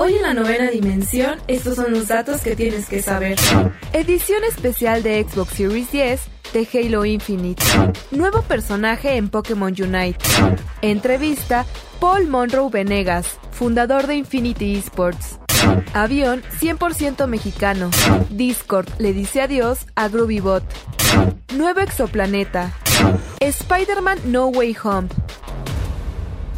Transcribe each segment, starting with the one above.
Hoy en la novena dimensión, estos son los datos que tienes que saber. Edición especial de Xbox Series 10 de Halo Infinite. Nuevo personaje en Pokémon Unite. Entrevista Paul Monroe Venegas, fundador de Infinity Esports. Avión 100% mexicano. Discord le dice adiós a Groovybot. Nuevo exoplaneta. Spider-Man No Way Home.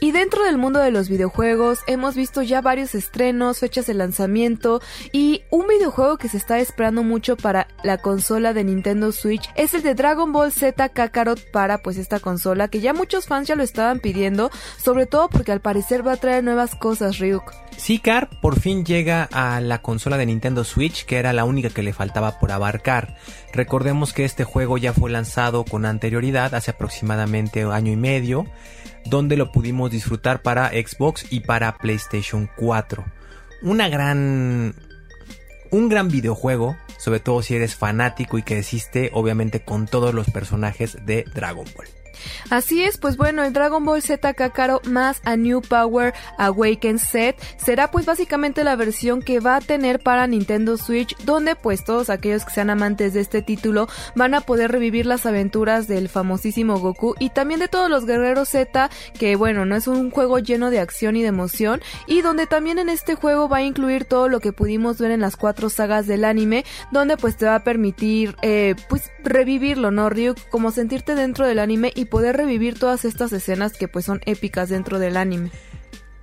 Y dentro del mundo de los videojuegos hemos visto ya varios estrenos, fechas de lanzamiento y un videojuego que se está esperando mucho para la consola de Nintendo Switch es el de Dragon Ball Z Kakarot para pues esta consola que ya muchos fans ya lo estaban pidiendo, sobre todo porque al parecer va a traer nuevas cosas Ryuk. Sí, Car, por fin llega a la consola de Nintendo Switch, que era la única que le faltaba por abarcar. Recordemos que este juego ya fue lanzado con anterioridad, hace aproximadamente año y medio, donde lo pudimos disfrutar para Xbox y para PlayStation 4. Una gran... Un gran videojuego, sobre todo si eres fanático y que existe obviamente con todos los personajes de Dragon Ball. Así es, pues bueno, el Dragon Ball Z Kakarot más a New Power Awaken Set será pues básicamente la versión que va a tener para Nintendo Switch, donde pues todos aquellos que sean amantes de este título van a poder revivir las aventuras del famosísimo Goku y también de todos los guerreros Z, que bueno, no es un juego lleno de acción y de emoción, y donde también en este juego va a incluir todo lo que pudimos ver en las cuatro sagas del anime, donde pues te va a permitir eh, pues revivirlo, ¿no, Ryuk? Como sentirte dentro del anime y poder revivir todas estas escenas que pues son épicas dentro del anime.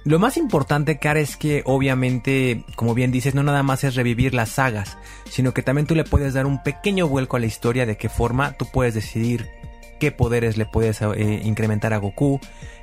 Lo más importante, Cara, es que obviamente, como bien dices, no nada más es revivir las sagas, sino que también tú le puedes dar un pequeño vuelco a la historia de qué forma tú puedes decidir qué poderes le puedes eh, incrementar a Goku,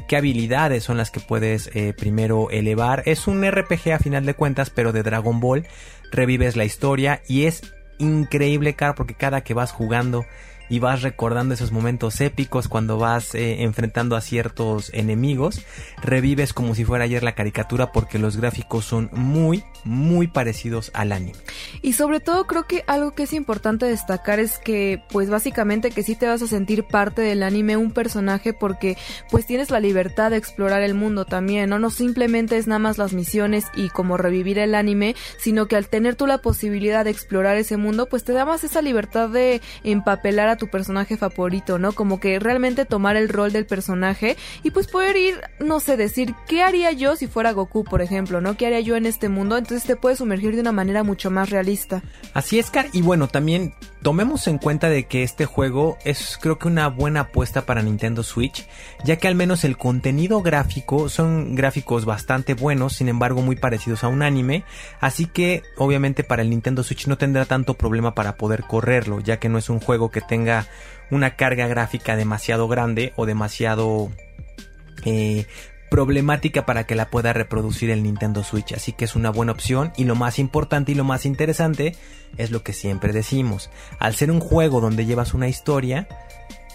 qué habilidades son las que puedes eh, primero elevar. Es un RPG a final de cuentas, pero de Dragon Ball. Revives la historia y es increíble, cara, porque cada que vas jugando y vas recordando esos momentos épicos cuando vas eh, enfrentando a ciertos enemigos. Revives como si fuera ayer la caricatura porque los gráficos son muy, muy parecidos al anime. Y sobre todo creo que algo que es importante destacar es que pues básicamente que sí te vas a sentir parte del anime, un personaje porque pues tienes la libertad de explorar el mundo también, ¿no? No simplemente es nada más las misiones y como revivir el anime, sino que al tener tú la posibilidad de explorar ese mundo pues te da más esa libertad de empapelar a tu personaje favorito, ¿no? Como que realmente tomar el rol del personaje y pues poder ir, no sé, decir, ¿qué haría yo si fuera Goku, por ejemplo, ¿no? ¿Qué haría yo en este mundo? Entonces te puedes sumergir de una manera mucho más realista. Así es, Car, y bueno, también tomemos en cuenta de que este juego es creo que una buena apuesta para Nintendo Switch, ya que al menos el contenido gráfico son gráficos bastante buenos, sin embargo muy parecidos a un anime, así que obviamente para el Nintendo Switch no tendrá tanto problema para poder correrlo, ya que no es un juego que tenga una carga gráfica demasiado grande o demasiado eh, problemática para que la pueda reproducir el Nintendo Switch. Así que es una buena opción y lo más importante y lo más interesante es lo que siempre decimos. Al ser un juego donde llevas una historia,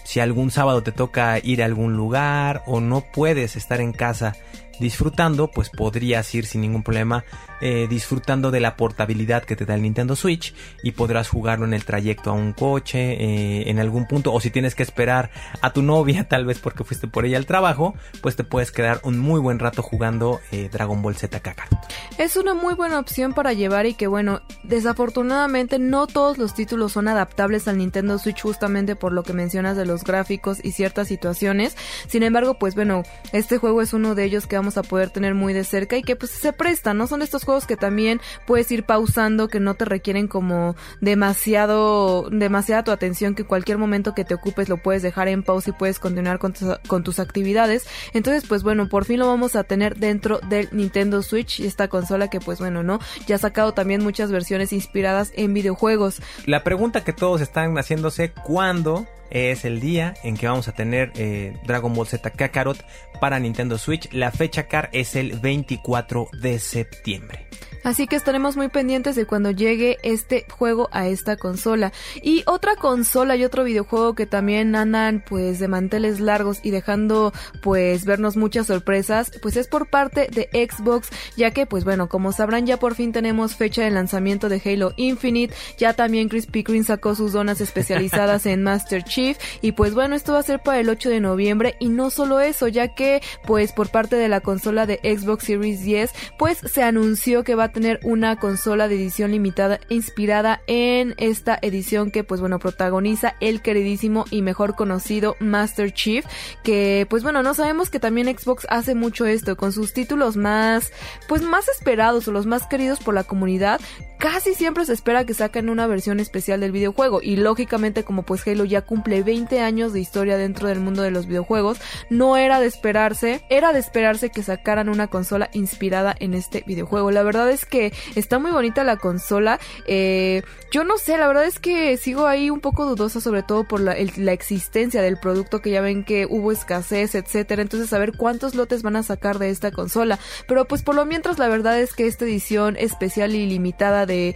si algún sábado te toca ir a algún lugar o no puedes estar en casa disfrutando, pues podrías ir sin ningún problema eh, disfrutando de la portabilidad que te da el Nintendo Switch y podrás jugarlo en el trayecto a un coche, eh, en algún punto, o si tienes que esperar a tu novia, tal vez porque fuiste por ella al trabajo, pues te puedes quedar un muy buen rato jugando eh, Dragon Ball Z Kakarot. Es una muy buena opción para llevar y que bueno, desafortunadamente no todos los títulos son adaptables al Nintendo Switch justamente por lo que mencionas de los gráficos y ciertas situaciones. Sin embargo, pues bueno, este juego es uno de ellos que vamos a poder tener muy de cerca y que pues se prestan, ¿no? Son estos juegos que también puedes ir pausando, que no te requieren como demasiado, demasiada tu atención, que cualquier momento que te ocupes lo puedes dejar en pausa y puedes continuar con, con tus actividades. Entonces, pues bueno, por fin lo vamos a tener dentro del Nintendo Switch y esta consola que pues bueno, ¿no? Ya ha sacado también muchas versiones inspiradas en videojuegos. La pregunta que todos están haciéndose, ¿cuándo es el día en que vamos a tener eh, Dragon Ball Z Kakarot para Nintendo Switch. La fecha car es el 24 de septiembre. Así que estaremos muy pendientes de cuando llegue este juego a esta consola. Y otra consola y otro videojuego que también andan pues de manteles largos y dejando pues vernos muchas sorpresas, pues es por parte de Xbox, ya que pues bueno, como sabrán ya por fin tenemos fecha de lanzamiento de Halo Infinite, ya también Chris Pickering sacó sus zonas especializadas en Master Chief. Y pues bueno, esto va a ser para el 8 de noviembre. Y no solo eso, ya que pues por parte de la consola de Xbox Series 10, pues se anunció que va a tener una consola de edición limitada inspirada en esta edición que pues bueno protagoniza el queridísimo y mejor conocido Master Chief que pues bueno no sabemos que también Xbox hace mucho esto con sus títulos más pues más esperados o los más queridos por la comunidad casi siempre se espera que saquen una versión especial del videojuego. Y lógicamente como pues Halo ya cumple 20 años de historia dentro del mundo de los videojuegos, no era de esperarse, era de esperarse que sacaran una consola inspirada en este videojuego. La verdad es que está muy bonita la consola, eh, yo no sé, la verdad es que sigo ahí un poco dudosa sobre todo por la, la existencia del producto que ya ven que hubo escasez, etcétera, entonces a ver cuántos lotes van a sacar de esta consola, pero pues por lo mientras la verdad es que esta edición especial y limitada de,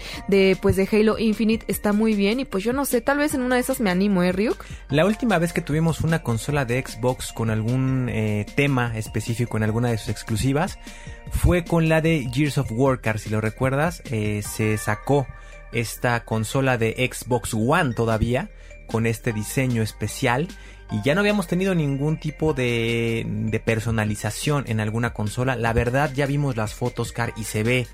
pues de Halo Infinite está muy bien y pues yo no sé, tal vez en una de esas me animo, ¿eh, Ryuk? La última vez que tuvimos una consola de Xbox con algún eh, tema específico en alguna de sus exclusivas fue con la de Gears of War, si lo recuerdas, eh, se sacó esta consola de Xbox One todavía con este diseño especial y ya no habíamos tenido ningún tipo de personalización en alguna consola. La verdad ya vimos las fotos, Car, y se ve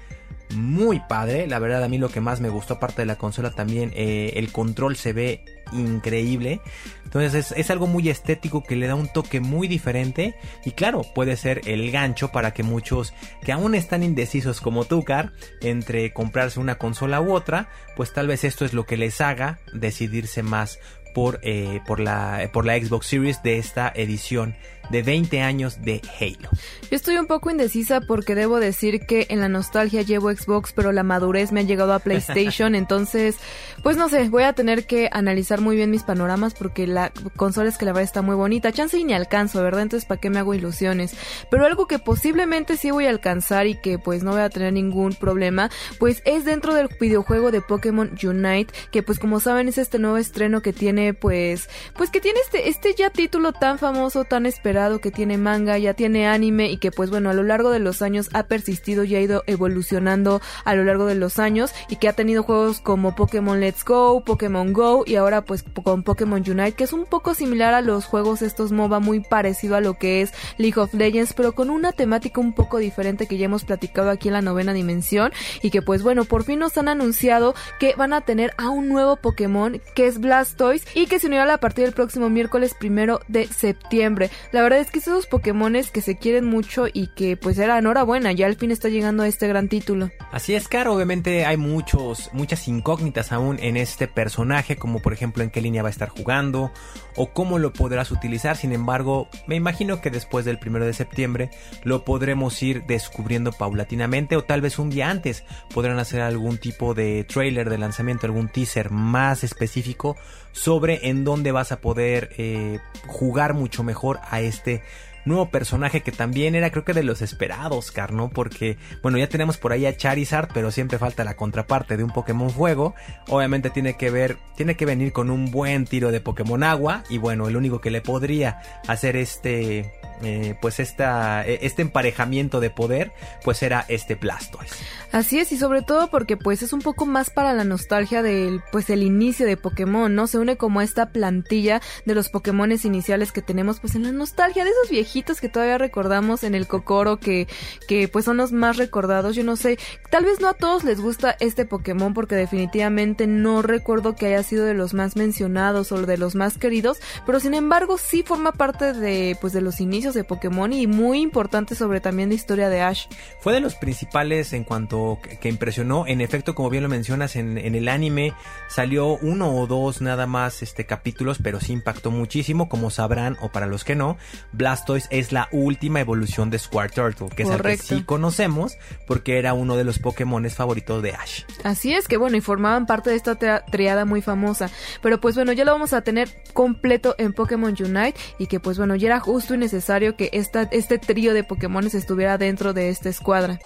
muy padre. La verdad, a mí lo que más me gustó, aparte de la consola, también eh, el control se ve increíble. Entonces es, algo muy estético que le da un toque muy diferente. Y claro, puede ser el gancho para que muchos que aún están indecisos como tú, Car, entre comprarse una consola u otra, pues tal vez esto es lo que les haga decidirse más por, eh, por, la, por la Xbox Series de esta edición de 20 años de Halo. Yo estoy un poco indecisa porque debo decir que en la nostalgia llevo Xbox, pero la madurez me ha llegado a PlayStation, entonces, pues no sé, voy a tener que analizar muy bien mis panoramas porque la consola es que la verdad está muy bonita. Chance y ni alcanzo, ¿verdad? Entonces, ¿para qué me hago ilusiones? Pero algo que posiblemente sí voy a alcanzar y que pues no voy a tener ningún problema, pues es dentro del videojuego de Pokémon Unite, que pues como saben es este nuevo estreno que tiene pues, pues que tiene este, este ya título tan famoso, tan esperado que tiene manga, ya tiene anime y que pues bueno, a lo largo de los años ha persistido y ha ido evolucionando a lo largo de los años y que ha tenido juegos como Pokémon Let's Go, Pokémon Go y ahora pues con Pokémon Unite, que es un poco similar a los juegos estos MOBA, muy parecido a lo que es League of Legends, pero con una temática un poco diferente que ya hemos platicado aquí en la novena dimensión y que pues bueno, por fin nos han anunciado que van a tener a un nuevo Pokémon que es Blastoise y que se unirá a partir del próximo miércoles primero de septiembre. La verdad es que esos Pokémones que se quieren mucho y que pues era enhorabuena, ya al fin está llegando a este gran título. Así es, Caro, obviamente hay muchos, muchas incógnitas aún en este personaje, como por ejemplo en qué línea va a estar jugando o cómo lo podrás utilizar, sin embargo, me imagino que después del primero de septiembre lo podremos ir descubriendo paulatinamente o tal vez un día antes podrán hacer algún tipo de trailer de lanzamiento, algún teaser más específico sobre en dónde vas a poder eh, jugar mucho mejor a este nuevo personaje que también era creo que de los esperados, Carno, porque bueno, ya tenemos por ahí a Charizard, pero siempre falta la contraparte de un Pokémon Fuego. Obviamente tiene que ver, tiene que venir con un buen tiro de Pokémon Agua y bueno, el único que le podría hacer este eh, pues esta, e, este emparejamiento de poder, pues era este Blastoise. Así es, y sobre todo porque pues es un poco más para la nostalgia del, pues el inicio de Pokémon, ¿no? Se une como esta plantilla de los Pokémones iniciales que tenemos pues en la nostalgia de esos viejitos que todavía recordamos en el Kokoro que, que pues son los más recordados, yo no sé, tal vez no a todos les gusta este Pokémon porque definitivamente no recuerdo que haya sido de los más mencionados o de los más queridos, pero sin embargo sí forma parte de pues de los inicios inicios de Pokémon y muy importante sobre también la historia de Ash. Fue de los principales en cuanto que, impresionó. En efecto, como bien lo mencionas, en, en, el anime salió uno o dos nada más este capítulos, pero sí impactó muchísimo. Como sabrán, o para los que no, Blastoise es la última evolución de Squirtle, que es el que sí conocemos, porque era uno de los Pokémon favoritos de Ash. Así es que bueno, y formaban parte de esta triada muy famosa. Pero pues bueno, ya lo vamos a tener completo en Pokémon Unite y que pues bueno, ya era justo y necesario que este trío de Pokémon estuviera dentro de esta escuadra.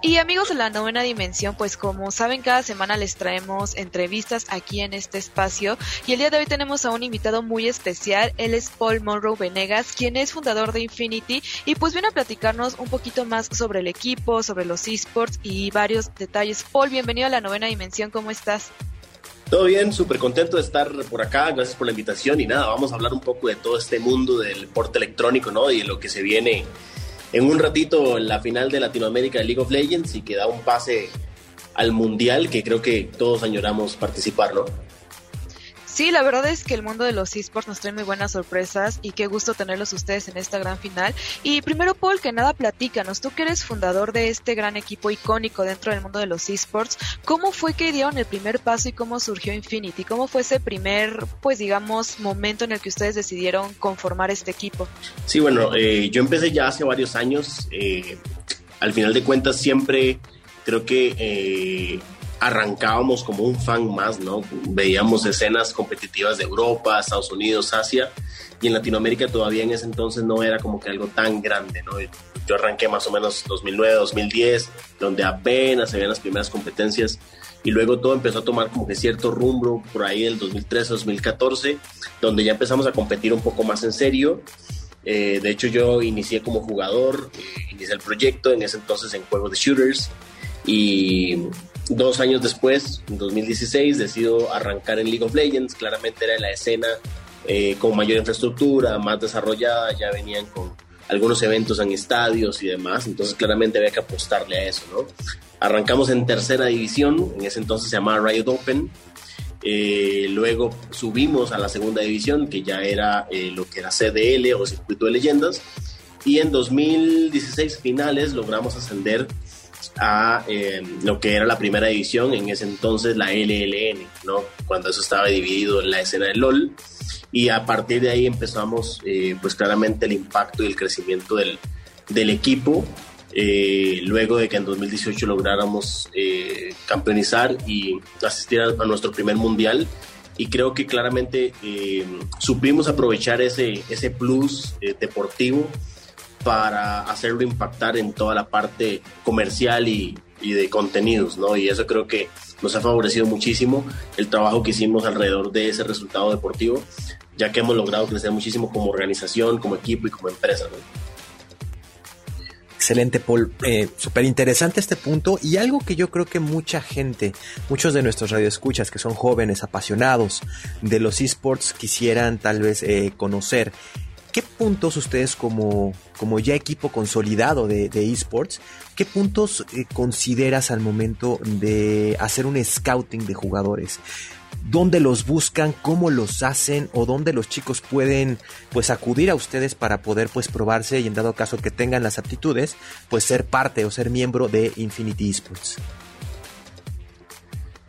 Y amigos de la novena dimensión, pues como saben, cada semana les traemos entrevistas aquí en este espacio. Y el día de hoy tenemos a un invitado muy especial. Él es Paul Monroe Venegas, quien es fundador de Infinity. Y pues viene a platicarnos un poquito más sobre el equipo, sobre los esports y varios detalles. Paul, bienvenido a la novena dimensión, ¿cómo estás? Todo bien, súper contento de estar por acá, gracias por la invitación y nada, vamos a hablar un poco de todo este mundo del deporte electrónico, ¿no? Y de lo que se viene en un ratito en la final de Latinoamérica de League of Legends y que da un pase al Mundial que creo que todos añoramos participar, ¿no? Sí, la verdad es que el mundo de los esports nos trae muy buenas sorpresas y qué gusto tenerlos ustedes en esta gran final. Y primero, Paul, que nada, platícanos, tú que eres fundador de este gran equipo icónico dentro del mundo de los esports, ¿cómo fue que dieron el primer paso y cómo surgió Infinity? ¿Cómo fue ese primer, pues digamos, momento en el que ustedes decidieron conformar este equipo? Sí, bueno, eh, yo empecé ya hace varios años. Eh, al final de cuentas, siempre creo que eh, arrancábamos como un fan más, ¿no? Veíamos escenas competitivas de Europa, Estados Unidos, Asia, y en Latinoamérica todavía en ese entonces no era como que algo tan grande, ¿no? Yo arranqué más o menos 2009, 2010, donde apenas se veían las primeras competencias, y luego todo empezó a tomar como que cierto rumbo por ahí del 2013, 2014, donde ya empezamos a competir un poco más en serio. Eh, de hecho, yo inicié como jugador, eh, inicié el proyecto en ese entonces en juegos de shooters, y Dos años después, en 2016, decido arrancar en League of Legends. Claramente era la escena eh, con mayor infraestructura, más desarrollada, ya venían con algunos eventos en estadios y demás, entonces claramente había que apostarle a eso, ¿no? Arrancamos en tercera división, en ese entonces se llamaba Riot Open, eh, luego subimos a la segunda división, que ya era eh, lo que era CDL o Circuito de Leyendas, y en 2016 finales logramos ascender a eh, lo que era la primera división, en ese entonces la LLN, ¿no? Cuando eso estaba dividido en la escena del LOL. Y a partir de ahí empezamos, eh, pues claramente el impacto y el crecimiento del, del equipo. Eh, luego de que en 2018 lográramos campeonizar y asistir a, a, nuestro primer mundial. Y creo que claramente supimos aprovechar ese, ese plus deportivo para hacerlo impactar en toda la parte comercial y, de contenidos, ¿no? Y eso creo que nos ha favorecido muchísimo el trabajo que hicimos alrededor de ese resultado deportivo, ya que hemos logrado crecer muchísimo como organización, como equipo y como empresa, Excelente, Paul. Eh, Súper interesante este punto y algo que yo creo que mucha gente, muchos de nuestros radioescuchas que son jóvenes, apasionados de los esports, quisieran tal vez eh, conocer ¿Qué puntos ustedes como, como ya equipo consolidado de, esports, qué puntos eh, consideras al momento de hacer un scouting de jugadores? ¿Dónde los buscan? ¿Cómo los hacen? ¿O dónde los chicos pueden pues acudir a ustedes para poder pues probarse y en dado caso que tengan las aptitudes, pues ser parte o ser miembro de Infinity Esports?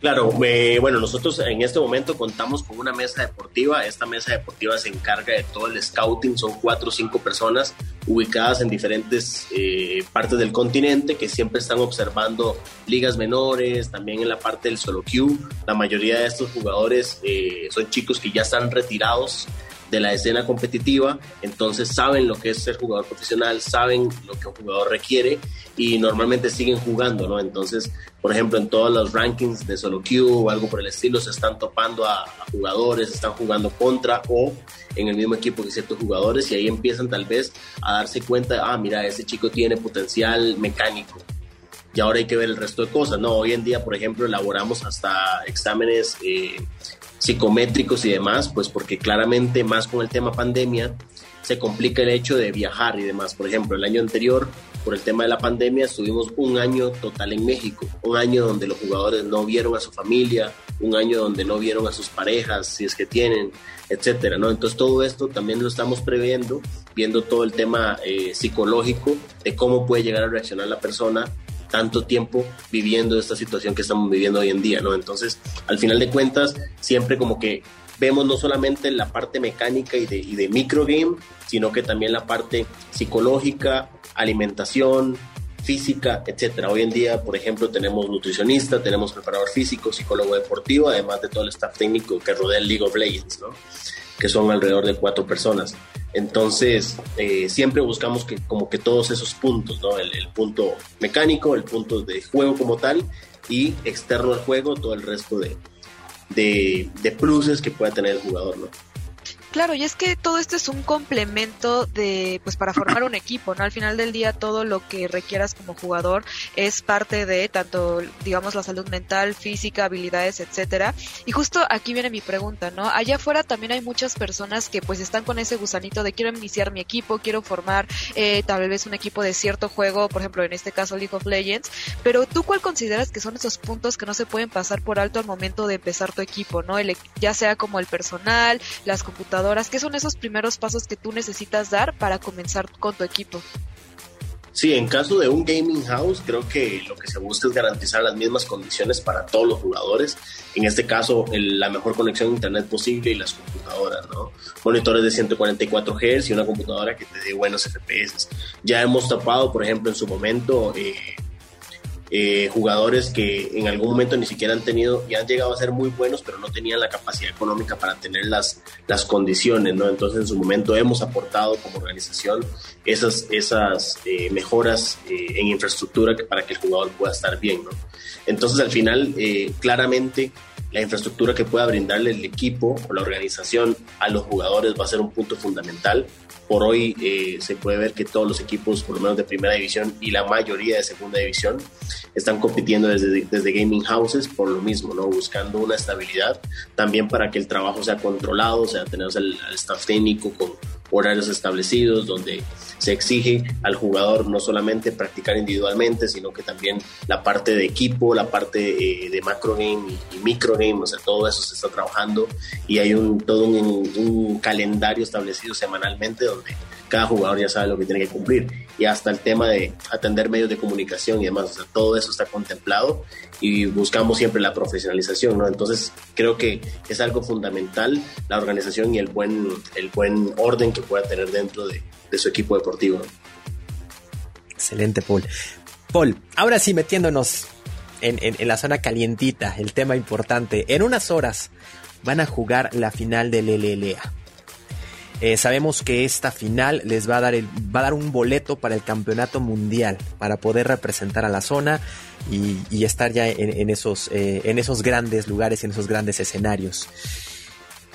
Claro, eh, bueno, nosotros en este momento contamos con una mesa deportiva. Esta mesa deportiva se encarga de todo el scouting. Son cuatro o cinco personas ubicadas en diferentes eh, partes del continente que siempre están observando ligas menores, también en la parte del solo queue. La mayoría de estos jugadores eh, son chicos que ya están retirados de la escena competitiva, entonces saben lo que es ser jugador profesional, saben lo que un jugador requiere y normalmente siguen jugando, ¿no? Entonces, por ejemplo, en todos los rankings de solo queue o algo por el estilo, se están topando a, jugadores, están jugando contra o en el mismo equipo que ciertos jugadores y ahí empiezan tal vez a darse cuenta, ah, mira, ese chico tiene potencial mecánico, y ahora hay que ver el resto de cosas. No, hoy en día, por ejemplo, elaboramos hasta exámenes eh, psicométricos y demás, pues porque claramente más con el tema pandemia se complica el hecho de viajar y demás. Por ejemplo, el año anterior por el tema de la pandemia, estuvimos un año total en México, un año donde los jugadores no vieron a su familia, un año donde no vieron a sus parejas, si es que tienen, etcétera, ¿no? Entonces todo esto también lo estamos previendo, viendo todo el tema eh, psicológico de cómo puede llegar a reaccionar la persona tanto tiempo viviendo esta situación que estamos viviendo hoy en día, ¿no? Entonces, al final de cuentas, siempre como que vemos no solamente la parte mecánica y de, y de microgame, sino que también la parte psicológica, alimentación, física, etcétera. Hoy en día, por ejemplo, tenemos nutricionista, tenemos preparador físico, psicólogo deportivo, además de todo el staff técnico que rodea el League of Legends, ¿no? Que son alrededor de cuatro personas. Entonces, eh, siempre buscamos que como que todos esos puntos, ¿no? El, punto mecánico, el punto de juego como tal y externo al juego, todo el resto de, de, de pluses que pueda tener el jugador, ¿no? Claro, y es que todo esto es un complemento de, pues para formar un equipo, ¿no? Al final del día todo lo que requieras como jugador es parte de tanto, digamos, la salud mental, física, habilidades, etcétera. Y justo aquí viene mi pregunta, ¿no? Allá afuera también hay muchas personas que pues están con ese gusanito de quiero iniciar mi equipo, quiero formar eh, tal vez un equipo de cierto juego, por ejemplo, en este caso League of Legends, pero tú cuál consideras que son esos puntos que no se pueden pasar por alto al momento de empezar tu equipo, ¿no? El, ya sea como el personal, las computadoras, ¿Qué son esos primeros pasos que tú necesitas dar para comenzar con tu equipo? Sí, en caso de un gaming house, creo que lo que se busca es garantizar las mismas condiciones para todos los jugadores. En este caso, el, la mejor conexión a internet posible y las computadoras, ¿no? Monitores de 144 Hz y una computadora que te dé buenos FPS. Ya hemos tapado, por ejemplo, en su momento, eh, eh, jugadores que en algún momento ni siquiera han tenido y han llegado a ser muy buenos, pero no tenían la capacidad económica para tener las, las condiciones, ¿no? Entonces en su momento hemos aportado como organización esas, esas eh, mejoras eh, en infraestructura para que el jugador pueda estar bien, ¿no? Entonces al final, eh, claramente, la infraestructura que pueda brindarle el equipo o la organización a los jugadores va a ser un punto fundamental por hoy eh, se puede ver que todos los equipos, por lo menos de primera división y la mayoría de segunda división, están compitiendo desde, desde gaming houses por lo mismo, ¿no? buscando una estabilidad también para que el trabajo sea controlado, o sea, tenemos el, el staff técnico con horarios establecidos donde se exige al jugador no solamente practicar individualmente, sino que también la parte de equipo, la parte eh, de macro game y, y, micro game, o sea, todo eso se está trabajando y hay un, todo un, un calendario establecido semanalmente donde cada jugador ya sabe lo que tiene que cumplir y hasta el tema de atender medios de comunicación y demás, todo eso está contemplado y buscamos siempre la profesionalización, ¿no? Entonces creo que es algo fundamental la organización y el buen, el buen orden que pueda tener dentro de, de su equipo deportivo. Excelente, Paul. Paul, ahora sí metiéndonos en, en, en la zona calientita, el tema importante, en unas horas van a jugar la final del LLA. Eh, sabemos que esta final les va a dar va a dar un boleto para el campeonato mundial para poder representar a la zona y, estar ya en, en esos eh, en esos grandes lugares en esos grandes escenarios.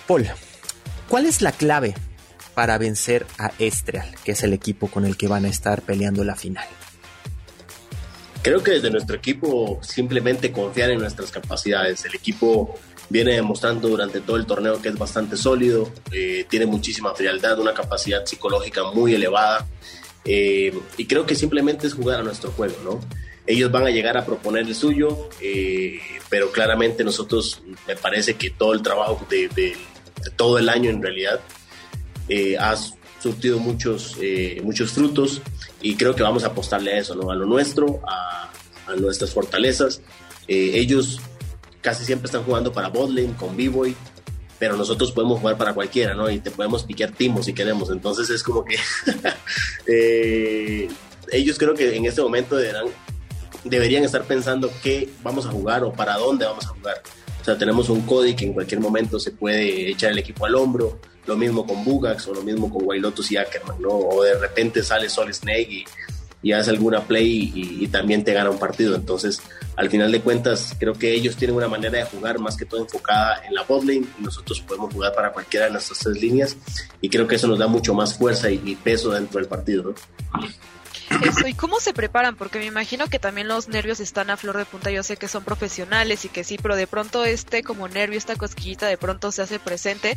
Paul, ¿cuál es la clave para vencer a Estreal, que es el equipo con el que van a estar peleando la final? Creo que desde nuestro equipo simplemente confiar en nuestras capacidades. El equipo viene demostrando durante todo el torneo que es bastante sólido, eh, tiene muchísima frialdad, una capacidad psicológica muy elevada eh, y creo que simplemente es jugar a nuestro juego, ¿no? Ellos van a llegar a proponer el suyo, eh, pero claramente nosotros me parece que todo el trabajo de, de, de todo el año en realidad eh, ha surtido muchos, eh, muchos frutos y creo que vamos a apostarle a eso, ¿no? A lo nuestro, a, a nuestras fortalezas. ellos casi siempre están jugando para botlane con B-Boy, pero nosotros podemos jugar para cualquiera, ¿no? Y te podemos piquear timo si queremos. Entonces es como que eh, ellos creo que en este momento deberán, deberían estar pensando qué vamos a jugar o para dónde vamos a jugar. O sea, tenemos un Cody que en cualquier momento se puede echar el equipo al hombro, lo mismo con Bugax o lo mismo con Wailotus y Ackerman, ¿no? O de repente sale Sol Snake y, y hace alguna play y, y, también te gana un partido. Entonces, al final de cuentas, creo que ellos tienen una manera de jugar más que todo enfocada en la botlane y nosotros podemos jugar para cualquiera de nuestras tres líneas y creo que eso nos da mucho más fuerza y, y peso dentro del partido. ¿no? Eso, ¿y cómo se preparan? Porque me imagino que también los nervios están a flor de punta. Yo sé que son profesionales y que sí, pero de pronto este como nervio, esta cosquillita de pronto se hace presente.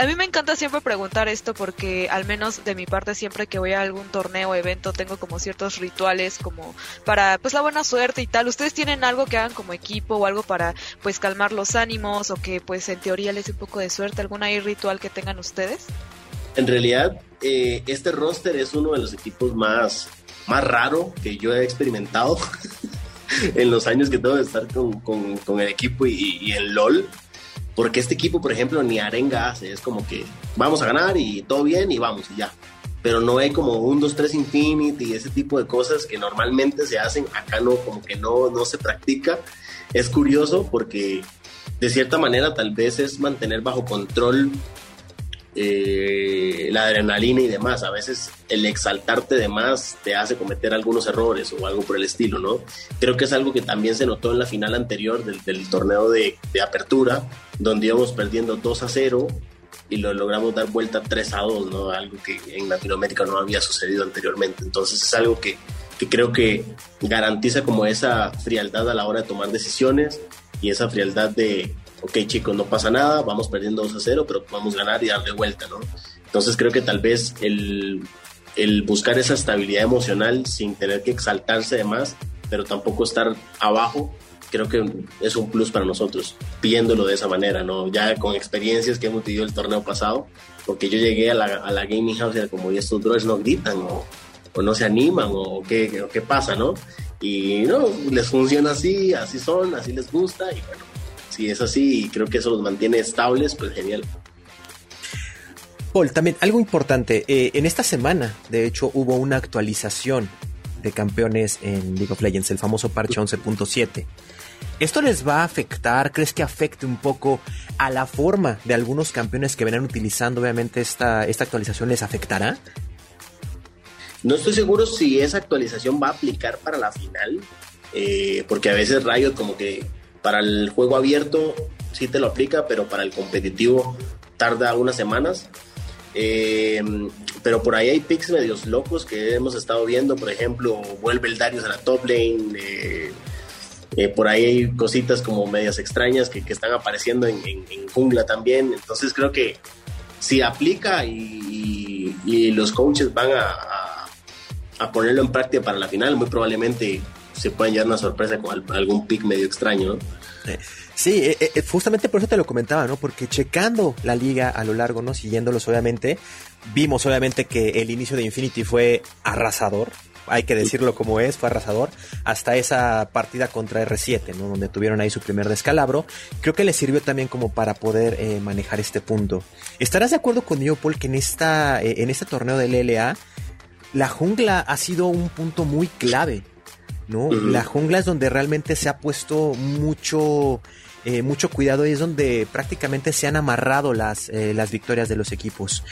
A mí me encanta siempre preguntar esto porque al menos de mi parte siempre que voy a algún torneo o evento tengo como ciertos rituales como para pues la buena suerte y tal. ¿Ustedes tienen algo que hagan como equipo o algo para pues calmar los ánimos o que pues en teoría les dé un poco de suerte? ¿Algún ahí ritual que tengan ustedes? En realidad, eh, este roster es uno de los equipos más, más raro que yo he experimentado en los años que tengo de estar con, con, con el equipo y, y, en LOL. Porque este equipo, por ejemplo, ni arenga hace. Es como que vamos a ganar y todo bien y vamos y ya. Pero no hay como un 2, 3 Infinity y ese tipo de cosas que normalmente se hacen. Acá no, como que no, no se practica. Es curioso porque de cierta manera tal vez es mantener bajo control eh, la adrenalina y demás. A veces el exaltarte de más te hace cometer algunos errores o algo por el estilo, ¿no? Creo que es algo que también se notó en la final anterior del, torneo de, apertura, donde íbamos perdiendo 2 a 0 y lo logramos dar vuelta 3 a 2, ¿no? Algo que en Latinoamérica no había sucedido anteriormente. Entonces es algo que, que creo que garantiza como esa frialdad a la hora de tomar decisiones y esa frialdad de, ok chicos, no pasa nada, vamos perdiendo 2 a 0, pero podemos ganar y darle vuelta, ¿no? Entonces creo que tal vez el, el buscar esa estabilidad emocional sin tener que exaltarse de más, pero tampoco estar abajo, creo que es un plus para nosotros, viéndolo de esa manera, ¿no? Ya con experiencias que hemos vivido el torneo pasado, porque yo llegué a la, a la gaming house y era como, y estos brothers no gritan, o, o no se animan, o qué, o qué pasa, ¿no? Y no, les funciona así, así son, así les gusta, y bueno, si es así y creo que eso los mantiene estables, pues genial. Paul, también algo importante, eh, en esta semana, de hecho, hubo una actualización de campeones en League of Legends, el famoso parche 11.7. ¿Esto les va a afectar? ¿Crees que afecte un poco a la forma de algunos campeones que vengan utilizando? Obviamente esta, esta actualización les afectará. No estoy seguro si esa actualización va a aplicar para la final, eh, porque a veces Riot como que para el juego abierto sí te lo aplica, pero para el competitivo tarda unas semanas. Eh, pero por ahí hay picks medios locos que hemos estado viendo, por ejemplo, vuelve el Darius a la top lane. Eh, eh, por ahí hay cositas como medias extrañas que, están apareciendo en, jungla también. Entonces creo que si aplica y, los coaches van a, ponerlo en práctica para la final, muy probablemente se pueden llevar una sorpresa con algún pick medio extraño, ¿no? Sí, eh, eh, justamente por eso te lo comentaba, ¿no? Porque checando la liga a lo largo, ¿no? Siguiéndolos, obviamente, vimos obviamente que el inicio de Infinity fue arrasador. Hay que decirlo como es, fue arrasador. Hasta esa partida contra R7, ¿no? Donde tuvieron ahí su primer descalabro. Creo que les sirvió también como para poder eh, manejar este punto. ¿Estarás de acuerdo conmigo, Paul, que en, esta, eh, en este torneo del LLA, la jungla ha sido un punto muy clave ¿no? Uh -huh. La jungla es donde realmente se ha puesto mucho, eh, mucho cuidado y es donde prácticamente se han amarrado las, eh, las victorias de los equipos.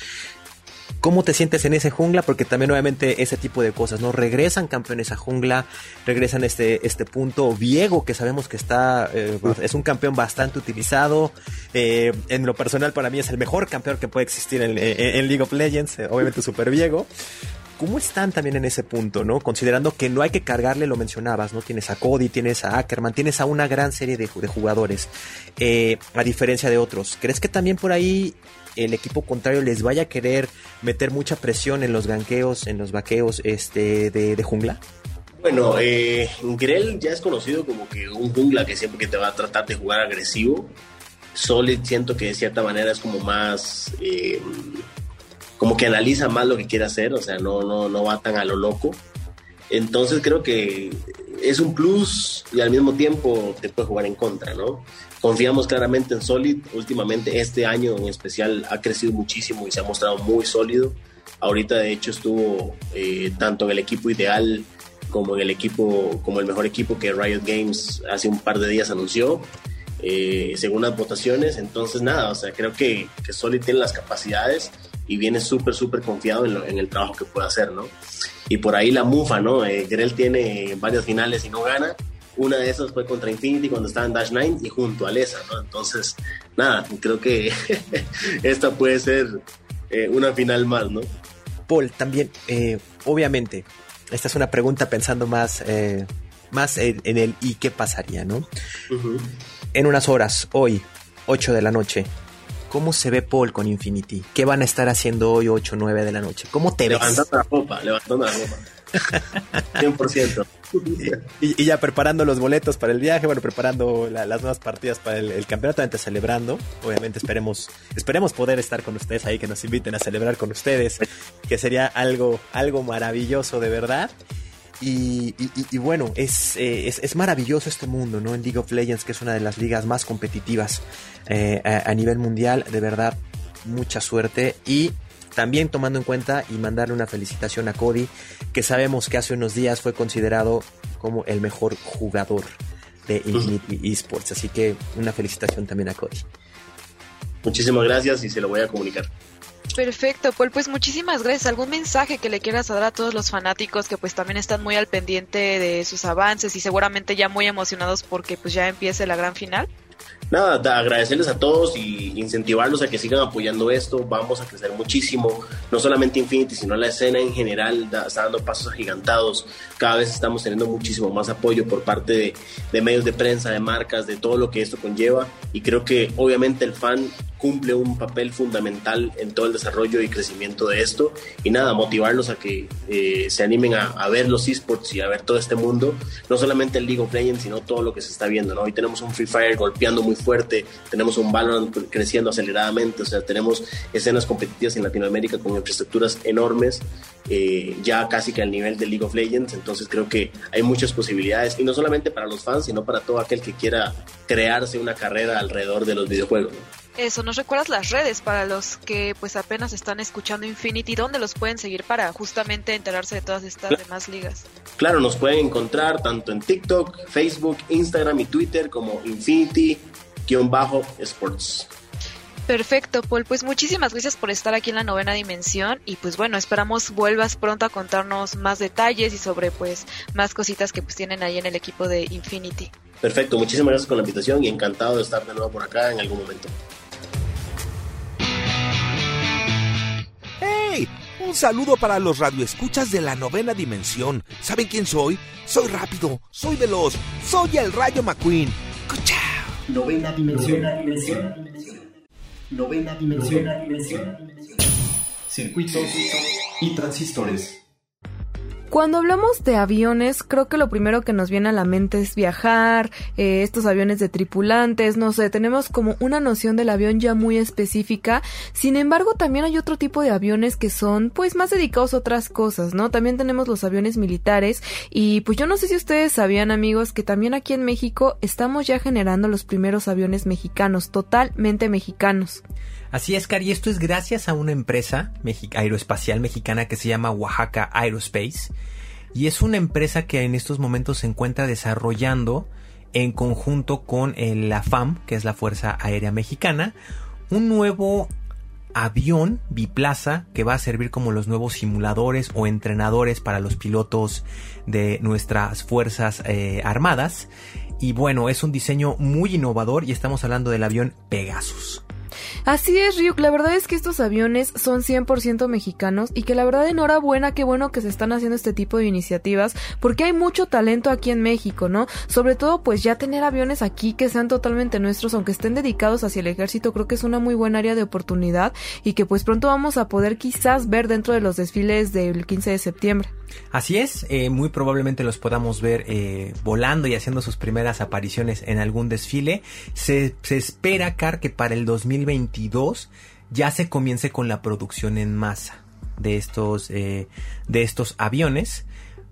¿Cómo te sientes en ese jungla? Porque también obviamente ese tipo de cosas, ¿no? Regresan campeones a jungla, regresan este, este punto. Viego, que sabemos que está, eh, es un campeón bastante utilizado. En lo personal para mí es el mejor campeón que puede existir en, en, en League of Legends, obviamente Super Viego. ¿Cómo están también en ese punto, no? Considerando que no hay que cargarle, lo mencionabas, ¿no? Tienes a Cody, tienes a Ackerman, tienes a una gran serie de, jugadores, eh, a diferencia de otros. ¿Crees que también por ahí el equipo contrario les vaya a querer meter mucha presión en los ganqueos, en los vaqueos este, de, de jungla? Bueno, eh, Grell ya es conocido como que un jungla que siempre que te va a tratar de jugar agresivo. Solid siento que de cierta manera es como más... Eh, como que analiza más lo que quiere hacer, o sea, no, no, no va tan a lo loco. Entonces creo que es un plus y al mismo tiempo te puede jugar en contra, ¿no? Confiamos claramente en Solid. Últimamente, este año en especial, ha crecido muchísimo y se ha mostrado muy sólido. Ahorita, de hecho, estuvo eh, tanto en el equipo ideal como en el equipo, como el mejor equipo que Riot Games hace un par de días anunció, eh, según las votaciones. Entonces, nada, o sea, creo que, que Solid tiene las capacidades y viene súper, súper confiado en, lo, en, el trabajo que puede hacer, ¿no? Y por ahí la mufa, ¿no? Eh, Grell tiene varias finales y no gana. Una de esas fue contra Infinity cuando estaba en Dash 9 y junto a Lesa, ¿no? Entonces, nada, creo que esta puede ser eh, una final más, ¿no? Paul, también, eh, obviamente, esta es una pregunta pensando más, eh, más en, en, el y qué pasaría, ¿no? Uh -huh. En unas horas, hoy, 8 de la noche, ¿cómo se ve Paul con Infinity? ¿Qué van a estar haciendo hoy, 8 o 9 de la noche? ¿Cómo te levantando ves? Levantando la ropa, levantando la ropa. 100%. Y, y, ya preparando los boletos para el viaje, bueno, preparando la, las nuevas partidas para el, el, campeonato, antes celebrando. Obviamente esperemos, esperemos poder estar con ustedes ahí, que nos inviten a celebrar con ustedes, que sería algo, algo maravilloso de verdad. Y, y, y, bueno, es, eh, es, es, maravilloso este mundo, ¿no? En League of Legends, que es una de las ligas más competitivas eh, a, a, nivel mundial, de verdad, mucha suerte. Y también tomando en cuenta y mandarle una felicitación a Cody, que sabemos que hace unos días fue considerado como el mejor jugador de Infinity Esports. Así que una felicitación también a Cody. Muchísimas gracias y se lo voy a comunicar. Perfecto, Paul, pues muchísimas gracias. ¿Algún mensaje que le quieras dar a todos los fanáticos que pues también están muy al pendiente de sus avances y seguramente ya muy emocionados porque pues ya empiece la gran final? nada, agradecerles a todos y incentivarlos a que sigan apoyando esto. Vamos a crecer muchísimo, no solamente Infinity, sino la escena en general está dando pasos agigantados. Cada vez estamos teniendo muchísimo más apoyo por parte de, medios de prensa, de marcas, de todo lo que esto conlleva. Y creo que obviamente el fan cumple un papel fundamental en todo el desarrollo y crecimiento de esto. Y nada, motivarlos a que eh, se animen a, a, ver los esports y a ver todo este mundo, no solamente el League of Legends, sino todo lo que se está viendo. ¿no? Hoy tenemos un Free Fire golpeando muy fuerte, tenemos un Valorant creciendo aceleradamente, o sea, tenemos escenas competitivas en Latinoamérica con infraestructuras enormes, eh, ya casi que al nivel de League of Legends, entonces creo que hay muchas posibilidades, y no solamente para los fans, sino para todo aquel que quiera crearse una carrera alrededor de los videojuegos. ¿no? Eso, ¿nos recuerdas las redes para los que pues apenas están escuchando Infinity? ¿Dónde los pueden seguir para justamente enterarse de todas estas claro. demás ligas? Claro, nos pueden encontrar tanto en TikTok, Facebook, Instagram y Twitter como Infinity-Sports. Perfecto, Paul. Pues muchísimas gracias por estar aquí en la novena dimensión y pues bueno, esperamos vuelvas pronto a contarnos más detalles y sobre pues más cositas que pues tienen ahí en el equipo de Infinity. Perfecto, muchísimas gracias por la invitación y encantado de estar de nuevo por acá en algún momento. Un saludo para los radioescuchas de la novena dimensión. ¿Saben quién soy? Soy rápido, soy veloz, soy el Rayo McQueen. ¡Cuchao! Novena dimensión. Novena dimensión. Novena dimensión. Novena dimensión. Circuitos y transistores. Cuando hablamos de aviones, creo que lo primero que nos viene a la mente es viajar, eh, estos aviones de tripulantes, no sé, tenemos como una noción del avión ya muy específica. Sin embargo, también hay otro tipo de aviones que son pues más dedicados a otras cosas, ¿no? También tenemos los aviones militares y pues yo no sé si ustedes sabían amigos que también aquí en México estamos ya generando los primeros aviones mexicanos, totalmente mexicanos. Así es, Cari, esto es gracias a una empresa aeroespacial mexicana que se llama Oaxaca Aerospace. Y es una empresa que en estos momentos se encuentra desarrollando en conjunto con la FAM, que es la Fuerza Aérea Mexicana, un nuevo avión biplaza que va a servir como los nuevos simuladores o entrenadores para los pilotos de nuestras fuerzas eh, armadas. Y bueno, es un diseño muy innovador y estamos hablando del avión Pegasus. Así es, Ryuk. La verdad es que estos aviones son 100% mexicanos y que la verdad enhorabuena, qué bueno que se están haciendo este tipo de iniciativas porque hay mucho talento aquí en México, ¿no? Sobre todo pues ya tener aviones aquí que sean totalmente nuestros, aunque estén dedicados hacia el ejército, creo que es una muy buena área de oportunidad y que pues pronto vamos a poder quizás ver dentro de los desfiles del 15 de septiembre. Así es, eh, muy probablemente los podamos ver eh, volando y haciendo sus primeras apariciones en algún desfile. Se, se espera, Car, que para el 2022 ya se comience con la producción en masa de estos, eh, de estos aviones.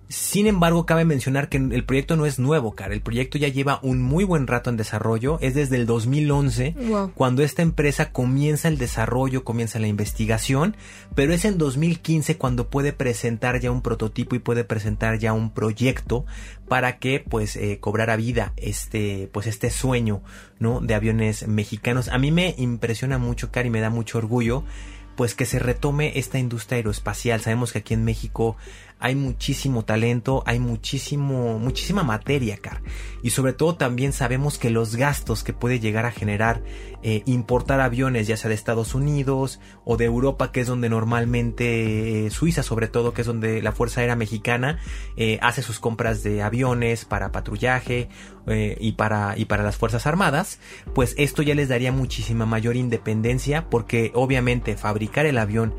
Sin embargo, cabe mencionar que el proyecto no es nuevo, cara. El proyecto ya lleva un muy buen rato en desarrollo. Es desde el 2011 wow. cuando esta empresa comienza el desarrollo, comienza la investigación. Pero es en 2015 cuando puede presentar ya un prototipo y puede presentar ya un proyecto para que pues eh, cobrara vida este pues este sueño no de aviones mexicanos. A mí me impresiona mucho, Cari, me da mucho orgullo pues que se retome esta industria aeroespacial. Sabemos que aquí en México hay muchísimo talento, hay muchísimo, muchísima materia, Car. Y sobre todo también sabemos que los gastos que puede llegar a generar eh, importar aviones, ya sea de Estados Unidos o de Europa, que es donde normalmente, eh, Suiza sobre todo, que es donde la Fuerza Aérea Mexicana eh, hace sus compras de aviones para patrullaje y, para, y para las Fuerzas Armadas, pues esto ya les daría muchísima mayor independencia porque obviamente fabricar el avión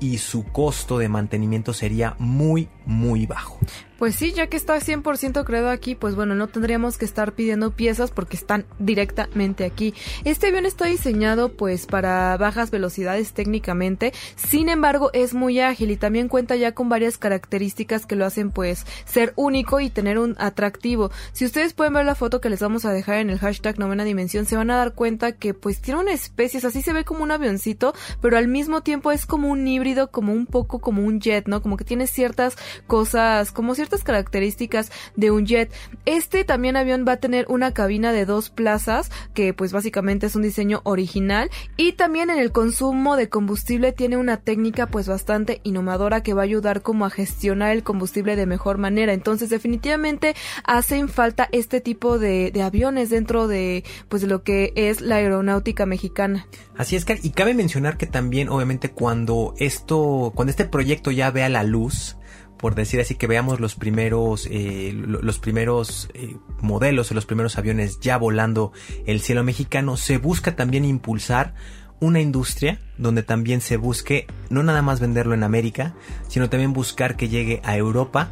y su costo de mantenimiento sería muy muy bajo. Pues sí, ya que está 100% creado aquí, pues bueno, no tendríamos que estar pidiendo piezas porque están directamente aquí. Este avión está diseñado pues para bajas velocidades técnicamente, sin embargo es muy ágil y también cuenta ya con varias características que lo hacen pues ser único y tener un atractivo. Si ustedes pueden ver la foto que les vamos a dejar en el hashtag novena dimensión, se van a dar cuenta que pues tiene una especie, así se ve como un avioncito, pero al mismo tiempo es como un híbrido, como un poco como un jet, ¿no? Como que tiene ciertas cosas, como ciertas características de un jet. Este también avión va a tener una cabina de dos plazas, que pues básicamente es un diseño original, y también en el consumo de combustible tiene una técnica pues bastante innovadora que va a ayudar como a gestionar el combustible de mejor manera. Entonces definitivamente hacen falta este tipo de, de aviones dentro de pues de lo que es la aeronáutica mexicana. Así es, y cabe mencionar que también obviamente cuando esto, cuando este proyecto ya vea la luz, por decir así que veamos los primeros eh, los primeros eh, modelos o los primeros aviones ya volando el cielo mexicano se busca también impulsar una industria donde también se busque no nada más venderlo en América sino también buscar que llegue a Europa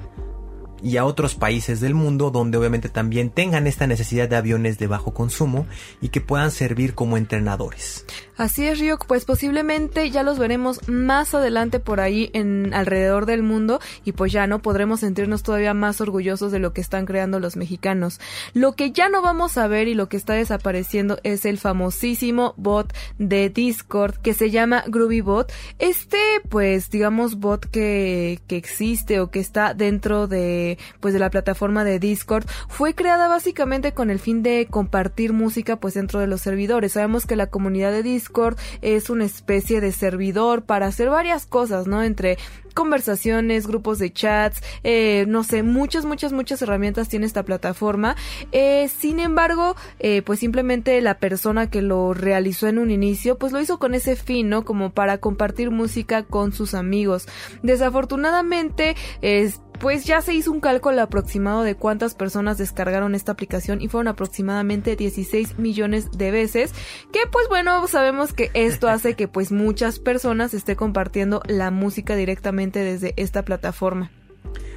y a otros países del mundo donde obviamente también tengan esta necesidad de aviones de bajo consumo y que puedan servir como entrenadores. Así es, Ryuk, pues posiblemente ya los veremos más adelante por ahí en alrededor del mundo y pues ya no podremos sentirnos todavía más orgullosos de lo que están creando los mexicanos. Lo que ya no vamos a ver y lo que está desapareciendo es el famosísimo bot de Discord que se llama GroovyBot. Este, pues digamos bot que, que existe o que está dentro de pues de la plataforma de Discord fue creada básicamente con el fin de compartir música pues dentro de los servidores. Sabemos que la comunidad de Discord es una especie de servidor para hacer varias cosas, ¿no? Entre conversaciones, grupos de chats, eh, no sé, muchas, muchas, muchas herramientas tiene esta plataforma. Eh, sin embargo, eh, pues simplemente la persona que lo realizó en un inicio, pues lo hizo con ese fin, ¿no? Como para compartir música con sus amigos. Desafortunadamente, es pues ya se hizo un cálculo aproximado de cuántas personas descargaron esta aplicación y fueron aproximadamente 16 millones de veces, que pues bueno, sabemos que esto hace que pues muchas personas esté compartiendo la música directamente desde esta plataforma.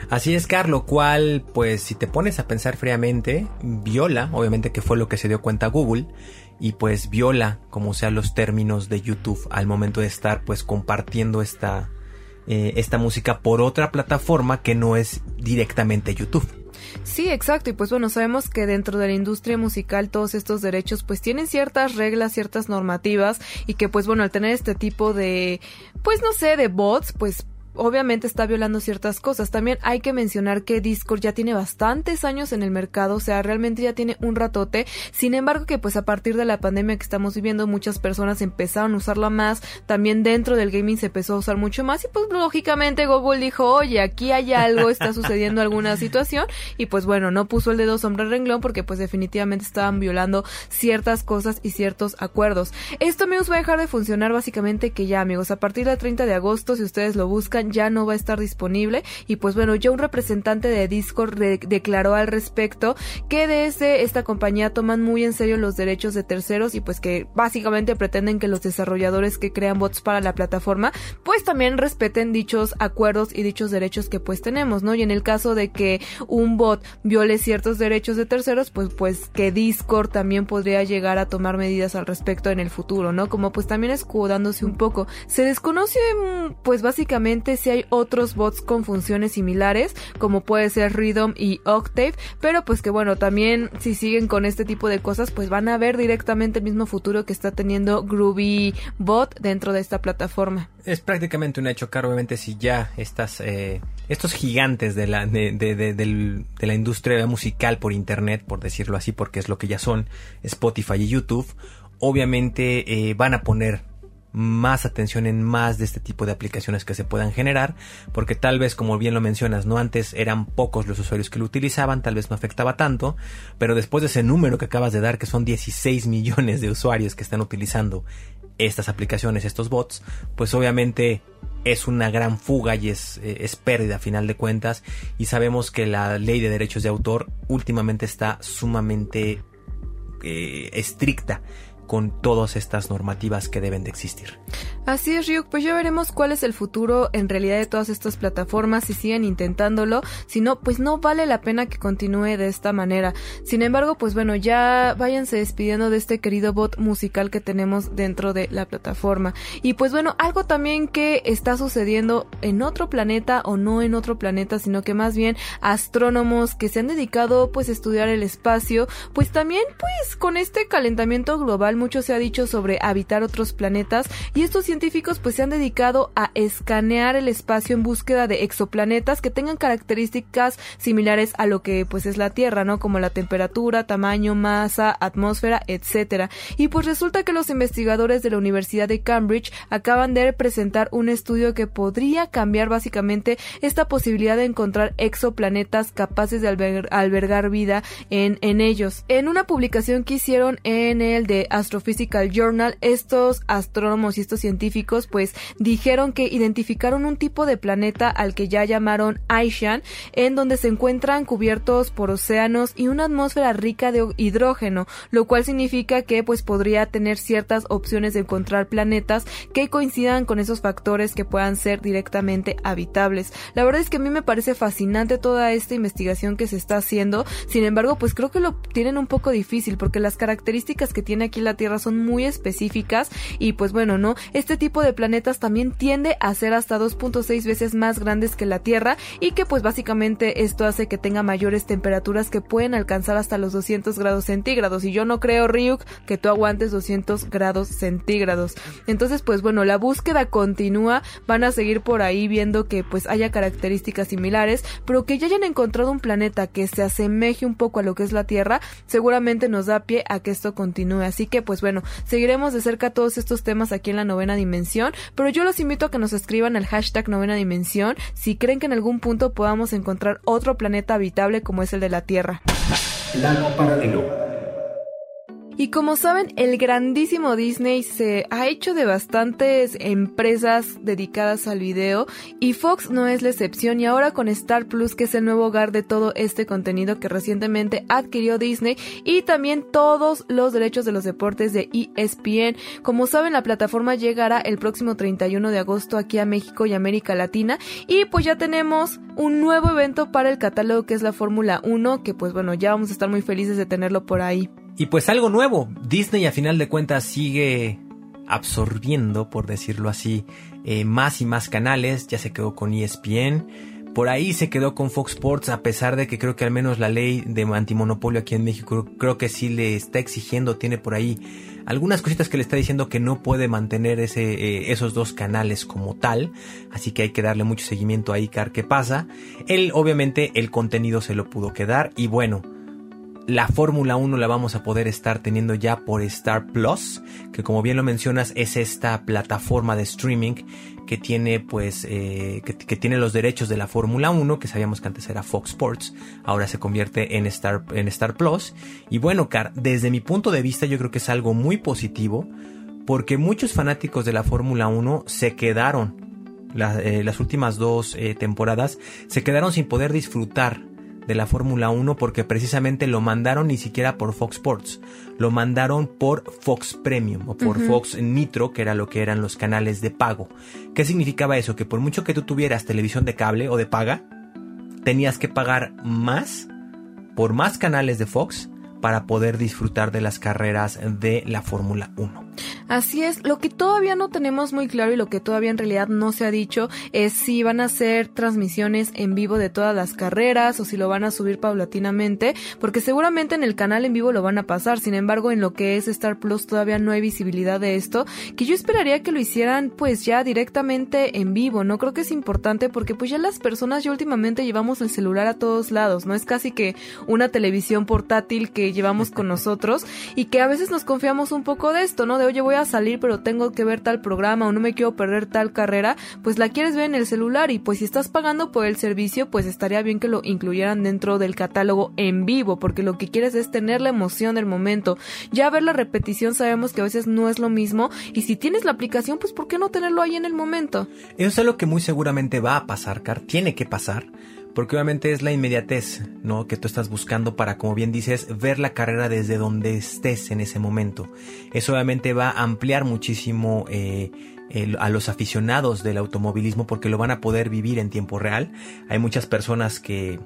Así es, Carlos, lo cual, pues si te pones a pensar fríamente, viola, obviamente que fue lo que se dio cuenta Google, y pues viola como sea los términos de YouTube al momento de estar pues compartiendo esta, eh, esta música por otra plataforma que no es directamente YouTube. Sí, exacto. Y pues bueno, sabemos que dentro de la industria musical todos estos derechos pues tienen ciertas reglas, ciertas normativas y que pues bueno, al tener este tipo de, pues no sé, de bots, pues obviamente está violando ciertas cosas. También hay que mencionar que Discord ya tiene bastantes años en el mercado, o sea, realmente ya tiene un ratote. Sin embargo, que pues a partir de la pandemia que estamos viviendo, muchas personas empezaron a usarla más. También dentro del gaming se empezó a usar mucho más y pues lógicamente Google dijo, oye, aquí hay algo, está sucediendo alguna situación y pues bueno, no puso el dedo sombra renglón porque pues definitivamente estaban violando ciertas cosas y ciertos acuerdos. Esto amigos va a dejar de funcionar básicamente que ya amigos, a partir del 30 de agosto, si ustedes lo buscan, ya no va a estar disponible y pues bueno, ya un representante de Discord declaró al respecto que desde esta compañía toman muy en serio los derechos de terceros y pues que básicamente pretenden que los desarrolladores que crean bots para la plataforma pues también respeten dichos acuerdos y dichos derechos que pues tenemos, ¿no? Y en el caso de que un bot viole ciertos derechos de terceros, pues pues que Discord también podría llegar a tomar medidas al respecto en el futuro, ¿no? Como pues también escudándose un poco. Se desconoce mm, pues básicamente si hay otros bots con funciones similares, como puede ser Rhythm y Octave, pero pues que bueno, también si siguen con este tipo de cosas, pues van a ver directamente el mismo futuro que está teniendo Groovy Bot dentro de esta plataforma. Es prácticamente un hecho, Caro, obviamente si ya eh, estos gigantes de la, de, de la industria musical por internet, por decirlo así, porque es lo que ya son, Spotify y YouTube, obviamente eh, van a poner más atención en más de este tipo de aplicaciones que se puedan generar, porque tal vez, como bien lo mencionas, no antes eran pocos los usuarios que lo utilizaban, tal vez no afectaba tanto, pero después de ese número que acabas de dar, que son 16 millones de usuarios que están utilizando estas aplicaciones, estos bots, pues obviamente es una gran fuga y es, eh, es, pérdida a final de cuentas y sabemos que la ley de derechos de autor últimamente está sumamente eh, estricta con todas estas normativas que deben de existir. Así es, Ryuk, pues ya veremos cuál es el futuro en realidad de todas estas plataformas, si siguen intentándolo, si no, pues no vale la pena que continúe de esta manera. Sin embargo, pues bueno, ya váyanse despidiendo de este querido bot musical que tenemos dentro de la plataforma. Y pues bueno, algo también que está sucediendo en otro planeta o no en otro planeta, sino que más bien astrónomos que se han dedicado pues a estudiar el espacio, pues también pues con este calentamiento global mucho se ha dicho sobre habitar otros planetas y estos científicos pues se han dedicado a escanear el espacio en búsqueda de exoplanetas que tengan características similares a lo que pues es la Tierra, ¿no? Como la temperatura, tamaño, masa, atmósfera, etcétera. Y pues resulta que los investigadores de la Universidad de Cambridge acaban de presentar un estudio que podría cambiar básicamente esta posibilidad de encontrar exoplanetas capaces de albergar vida en, en ellos. En una publicación que hicieron en el de Astrophysical Journal, estos astrónomos y estos científicos pues dijeron que identificaron un tipo de planeta al que ya llamaron Aishan, en donde se encuentran cubiertos por océanos y una atmósfera rica de hidrógeno, lo cual significa que pues podría tener ciertas opciones de encontrar planetas que coincidan con esos factores que puedan ser directamente habitables. La verdad es que a mí me parece fascinante toda esta investigación que se está haciendo, sin embargo pues creo que lo tienen un poco difícil porque las características que tiene aquí la Tierra son muy específicas y pues bueno, ¿no? Este tipo de planetas también tiende a ser hasta 2.6 veces más grandes que la Tierra y que pues básicamente esto hace que tenga mayores temperaturas que pueden alcanzar hasta los 200 grados centígrados y yo no creo Ryuk que tú aguantes 200 grados centígrados. Entonces pues bueno, la búsqueda continúa, van a seguir por ahí viendo que pues haya características similares, pero que ya hayan encontrado un planeta que se asemeje un poco a lo que es la Tierra, seguramente nos da pie a que esto continúe. Así que pues bueno, seguiremos de cerca todos estos temas aquí en la novena dimensión, pero yo los invito a que nos escriban al hashtag novena dimensión si creen que en algún punto podamos encontrar otro planeta habitable como es el de la Tierra. paralelo. Y como saben, el grandísimo Disney se ha hecho de bastantes empresas dedicadas al video y Fox no es la excepción y ahora con Star Plus que es el nuevo hogar de todo este contenido que recientemente adquirió Disney y también todos los derechos de los deportes de ESPN. Como saben, la plataforma llegará el próximo 31 de agosto aquí a México y América Latina y pues ya tenemos un nuevo evento para el catálogo que es la Fórmula 1 que pues bueno, ya vamos a estar muy felices de tenerlo por ahí. Y pues algo nuevo, Disney a final de cuentas sigue absorbiendo, por decirlo así, eh, más y más canales, ya se quedó con ESPN, por ahí se quedó con Fox Sports, a pesar de que creo que al menos la ley de antimonopolio aquí en México creo que sí le está exigiendo, tiene por ahí algunas cositas que le está diciendo que no puede mantener ese, eh, esos dos canales como tal, así que hay que darle mucho seguimiento ahí, car qué pasa. Él, obviamente, el contenido se lo pudo quedar y bueno, la Fórmula 1 la vamos a poder estar teniendo ya por Star Plus, que como bien lo mencionas es esta plataforma de streaming que tiene pues eh, que, tiene los derechos de la Fórmula 1, que sabíamos que antes era Fox Sports, ahora se convierte en Star, en Star Plus. Y bueno, Car, desde mi punto de vista yo creo que es algo muy positivo, porque muchos fanáticos de la Fórmula 1 se quedaron, eh, las últimas dos eh, temporadas, se quedaron sin poder disfrutar de la Fórmula 1 porque precisamente lo mandaron ni siquiera por Fox Sports, lo mandaron por Fox Premium o por Fox Nitro, que era lo que eran los canales de pago. ¿Qué significaba eso? Que por mucho que tú tuvieras televisión de cable o de paga, tenías que pagar más por más canales de Fox para poder disfrutar de las carreras de la Fórmula 1. Así es, lo que todavía no tenemos muy claro y lo que todavía en realidad no se ha dicho es si van a hacer transmisiones en vivo de todas las carreras o si lo van a subir paulatinamente, porque seguramente en el canal en vivo lo van a pasar, sin embargo en lo que es Star Plus todavía no hay visibilidad de esto, que yo esperaría que lo hicieran pues ya directamente en vivo, no creo que es importante porque pues ya las personas ya últimamente llevamos el celular a todos lados, no es casi que una televisión portátil que llevamos con nosotros y que a veces nos confiamos un poco de esto, ¿no? Oye, voy a salir, pero tengo que ver tal programa o no me quiero perder tal carrera, pues la quieres ver en el celular y pues si estás pagando por el servicio, pues estaría bien que lo incluyeran dentro del catálogo en vivo, porque lo que quieres es tener la emoción del momento. Ya ver la repetición sabemos que a veces no es lo mismo y si tienes la aplicación, pues ¿por qué no tenerlo ahí en el momento? Eso es algo que muy seguramente va a pasar, Car, tiene que pasar porque obviamente es la inmediatez, ¿no? Que tú estás buscando para, como bien dices, ver la carrera desde donde estés en ese momento. Eso obviamente va a ampliar muchísimo eh, a los aficionados del automovilismo porque lo van a poder vivir en tiempo real. Hay muchas personas que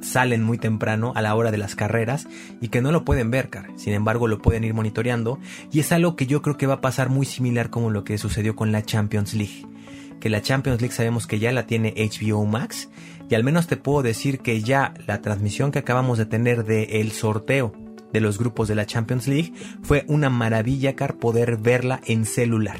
salen muy temprano a la hora de las carreras y que no lo pueden ver, car. sin embargo lo pueden ir monitoreando y es algo que yo creo que va a pasar muy similar como lo que sucedió con la Champions League que la Champions League sabemos que ya la tiene HBO Max y al menos te puedo decir que ya la transmisión que acabamos de tener de el sorteo de los grupos de la Champions League fue una maravilla car poder verla en celular.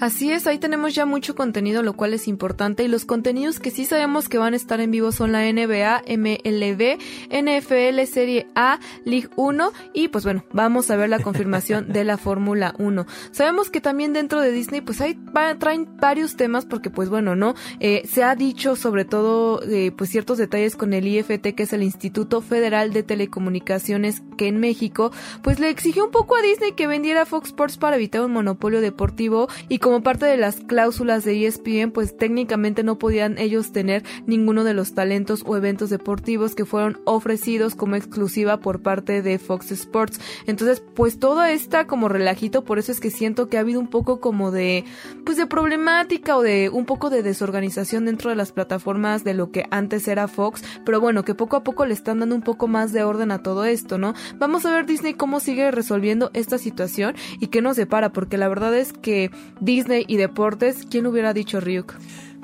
Así es, ahí tenemos ya mucho contenido, lo cual es importante. Y los contenidos que sí sabemos que van a estar en vivo son la NBA, MLB, NFL, Serie A, League 1 y pues bueno, vamos a ver la confirmación de la Fórmula 1. Sabemos que también dentro de Disney pues hay traen varios temas porque pues bueno, ¿no? Eh, se ha dicho sobre todo eh, pues ciertos detalles con el IFT que es el Instituto Federal de Telecomunicaciones que en México pues le exigió un poco a Disney que vendiera Fox Sports para evitar un monopolio deportivo y como parte de las cláusulas de ESPN, pues técnicamente no podían ellos tener ninguno de los talentos o eventos deportivos que fueron ofrecidos como exclusiva por parte de Fox Sports. Entonces, pues todo está como relajito, por eso es que siento que ha habido un poco como de, pues de problemática o de un poco de desorganización dentro de las plataformas de lo que antes era Fox, pero bueno, que poco a poco le están dando un poco más de orden a todo esto, ¿no? Vamos a ver Disney cómo sigue resolviendo esta situación y qué nos separa, porque la verdad es que Disney y deportes, ¿quién hubiera dicho Ryuk?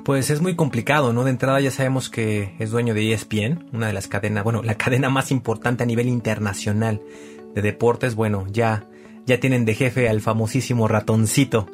Pues es muy complicado, ¿no? De entrada ya sabemos que es dueño de ESPN, una de las cadenas, bueno, la cadena más importante a nivel internacional de deportes. Bueno, ya, ya tienen de jefe al famosísimo ratoncito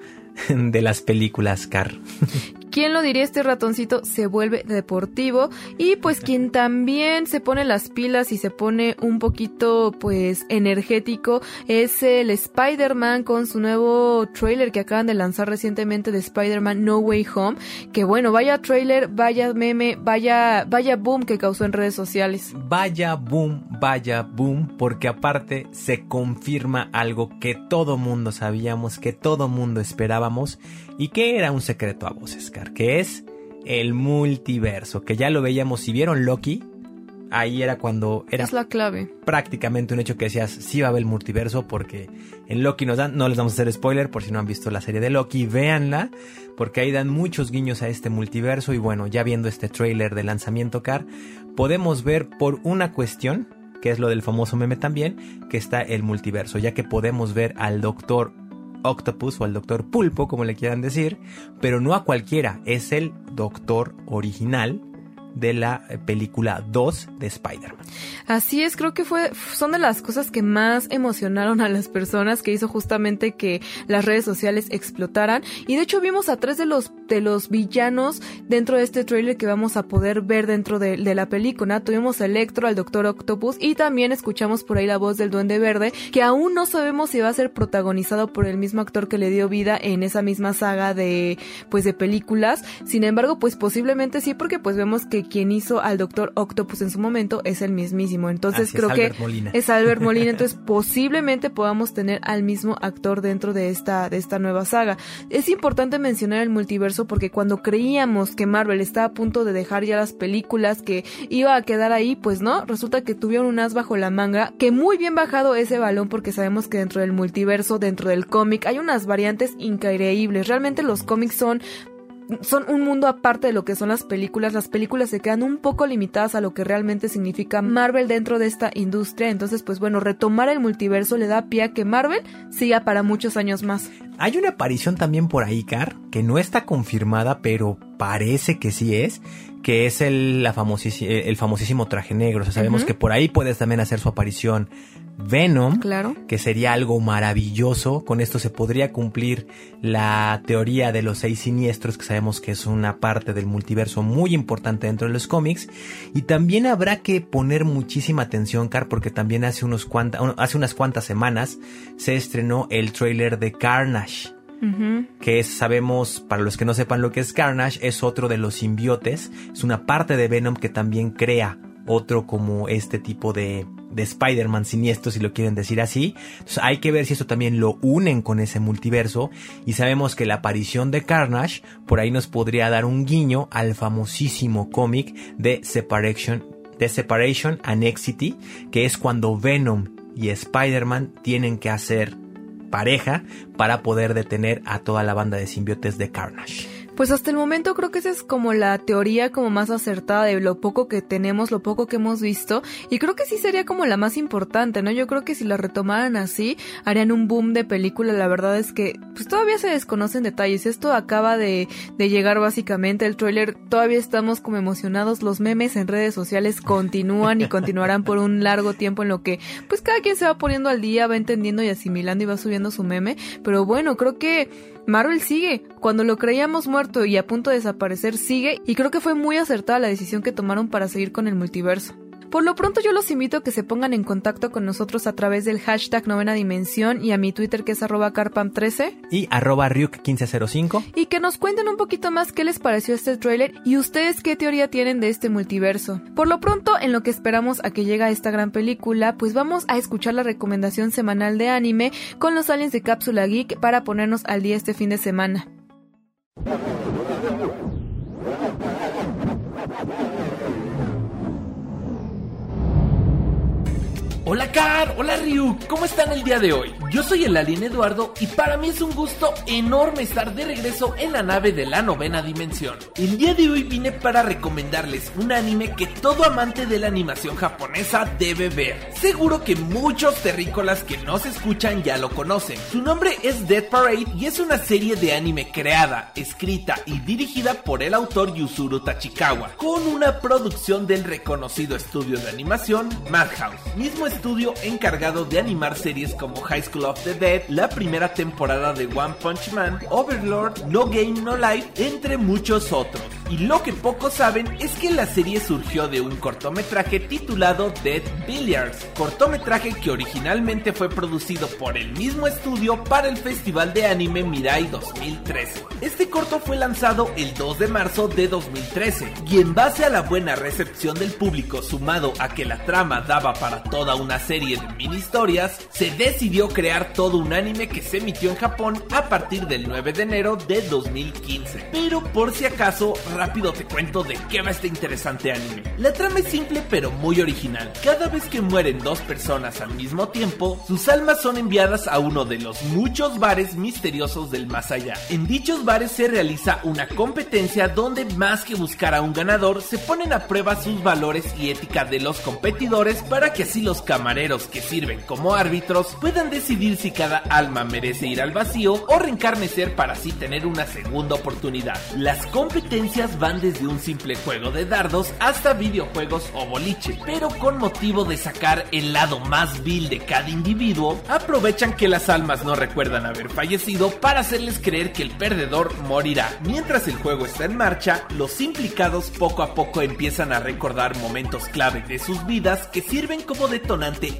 de las películas Car. ¿Quién lo diría? Este ratoncito se vuelve deportivo y pues quien también se pone las pilas y se pone un poquito pues energético es el Spider-Man con su nuevo trailer que acaban de lanzar recientemente de Spider-Man No Way Home. Que bueno, vaya trailer, vaya meme, vaya, vaya boom que causó en redes sociales. Vaya boom, vaya boom, porque aparte se confirma algo que todo mundo sabíamos, que todo mundo esperábamos y que era un secreto a voces, Car, que es el multiverso, que ya lo veíamos, si vieron Loki, ahí era cuando era es la clave. prácticamente un hecho que decías sí va a haber el multiverso porque en Loki nos dan, no les vamos a hacer spoiler por si no han visto la serie de Loki, véanla porque ahí dan muchos guiños a este multiverso. Y bueno, ya viendo este trailer de lanzamiento car, podemos ver por una cuestión, que es lo del famoso meme también, que está el multiverso, ya que podemos ver al doctor Octopus o al Doctor Pulpo, como le quieran decir, pero no a cualquiera, es el Doctor original de la eh, película 2 de Spider-Man. Así es, creo que fue son de las cosas que más emocionaron a las personas que hizo justamente que las redes sociales explotaran y de hecho vimos a tres de los de los villanos dentro de este trailer que vamos a poder ver dentro de, la película. Tuvimos a Electro, al Doctor Octopus y también escuchamos por ahí la voz del Duende Verde que aún no sabemos si va a ser protagonizado por el mismo actor que le dio vida en esa misma saga de pues de películas. Sin embargo, pues posiblemente sí porque pues vemos que quien hizo al Doctor Octopus en su momento es el mismísimo. Entonces creo que es Albert Molina. Entonces posiblemente podamos tener al mismo actor dentro de esta, de esta nueva saga. Es importante mencionar el multiverso porque cuando creíamos que Marvel estaba a punto de dejar ya las películas, que iba a quedar ahí, pues no, resulta que tuvieron un as bajo la manga, que muy bien bajado ese balón porque sabemos que dentro del multiverso, dentro del cómic, hay unas variantes increíbles. Realmente los cómics son son un mundo aparte de lo que son las películas. Las películas se quedan un poco limitadas a lo que realmente significa Marvel dentro de esta industria. Entonces, pues bueno, retomar el multiverso le da pie a que Marvel siga para muchos años más. Hay una aparición también por ahí, Car, que no está confirmada, pero parece que sí es, que es el, la famosísimo, el famosísimo traje negro. O sea, sabemos que por ahí puedes también hacer su aparición Venom, Claro. que sería algo maravilloso. Con esto se podría cumplir la teoría de los seis siniestros, que sabemos que es una parte del multiverso muy importante dentro de los cómics. Y también habrá que poner muchísima atención, Car, porque también hace, unos cuanta- hace unas cuantas semanas se estrenó el tráiler de Carnage Que sabemos, para los que no sepan lo que es Carnage, es otro de los simbiotes, es una parte de Venom que también crea otro como este tipo de, de Spider-Man siniestro, si lo quieren decir así. Entonces hay que ver si eso también lo unen con ese multiverso. Y sabemos que la aparición de Carnage por ahí nos podría dar un guiño al famosísimo cómic de Separation, de Separation Annexity, que es cuando Venom y Spider-Man tienen que hacer pareja para poder detener a toda la banda de simbiotes de Carnage. Pues hasta el momento creo que esa es como la teoría como más acertada de lo poco que tenemos, lo poco que hemos visto. Y creo que sí sería como la más importante, ¿no? Yo creo que si la retomaran así, harían un boom de película. La verdad es que pues todavía se desconocen detalles. Esto acaba de, de llegar básicamente. El tráiler todavía estamos como emocionados. Los memes en redes sociales continúan y continuarán por un largo tiempo en lo que pues cada quien se va poniendo al día, va entendiendo y asimilando y va subiendo su meme. Pero bueno, creo que Marvel sigue. Cuando lo creíamos muerto y a punto de desaparecer, sigue. Y creo que fue muy acertada la decisión que tomaron para seguir con el multiverso. Por lo pronto yo los invito a que se pongan en contacto con nosotros a través del hashtag novena dimensión y a mi Twitter que es arroba carpam13 Y arroba Ryuk1505. y que nos cuenten un poquito más qué les pareció este tráiler y ustedes qué teoría tienen de este multiverso. Por lo pronto, en lo que esperamos a que llegue esta gran película, pues vamos a escuchar la recomendación semanal de anime con los aliens de Cápsula Geek para ponernos al día este fin de semana. Hola Car, hola Ryu, ¿cómo están el día de hoy? Yo soy el alien Eduardo y para mí es un gusto enorme estar de regreso en la nave de la novena dimensión. El día de hoy vine para recomendarles un anime que todo amante de la animación japonesa debe ver. Seguro que muchos terrícolas que no se escuchan ya lo conocen. Su nombre es Dead Parade y es una serie de anime creada, escrita y dirigida por el autor Yuzuru Tachikawa, con una producción del reconocido estudio de animación Madhouse, mismo estudio encargado de animar series como High School of the Dead, la primera temporada de One Punch Man, Overlord, No Game No Life, entre muchos otros. Y lo que pocos saben es que la serie surgió de un cortometraje titulado Dead Billiards, cortometraje que originalmente fue producido por el mismo estudio para el Festival de Anime Mirai 2013. Este corto fue lanzado el 2 de marzo de 2013 y en base a la buena recepción del público sumado a que la trama daba para toda una serie de mini historias, se decidió crear todo un anime que se emitió en Japón a partir del 9 de enero de 2015. Pero por si acaso, rápido te cuento de qué va este interesante anime. La trama es simple pero muy original. Cada vez que mueren dos personas al mismo tiempo, sus almas son enviadas a uno de los muchos bares misteriosos del más allá. En dichos bares se realiza una competencia donde más que buscar a un ganador, se ponen a prueba sus valores y ética de los competidores para que así los camareros que sirven como árbitros puedan decidir si cada alma merece ir al vacío o reencarnecer para así tener una segunda oportunidad. Las competencias van desde un simple juego de dardos hasta videojuegos o boliche, pero con motivo de sacar el lado más vil de cada individuo, aprovechan que las almas no recuerdan haber fallecido para hacerles creer que el perdedor morirá. Mientras el juego está en marcha, los implicados poco a poco empiezan a recordar momentos clave de sus vidas que sirven como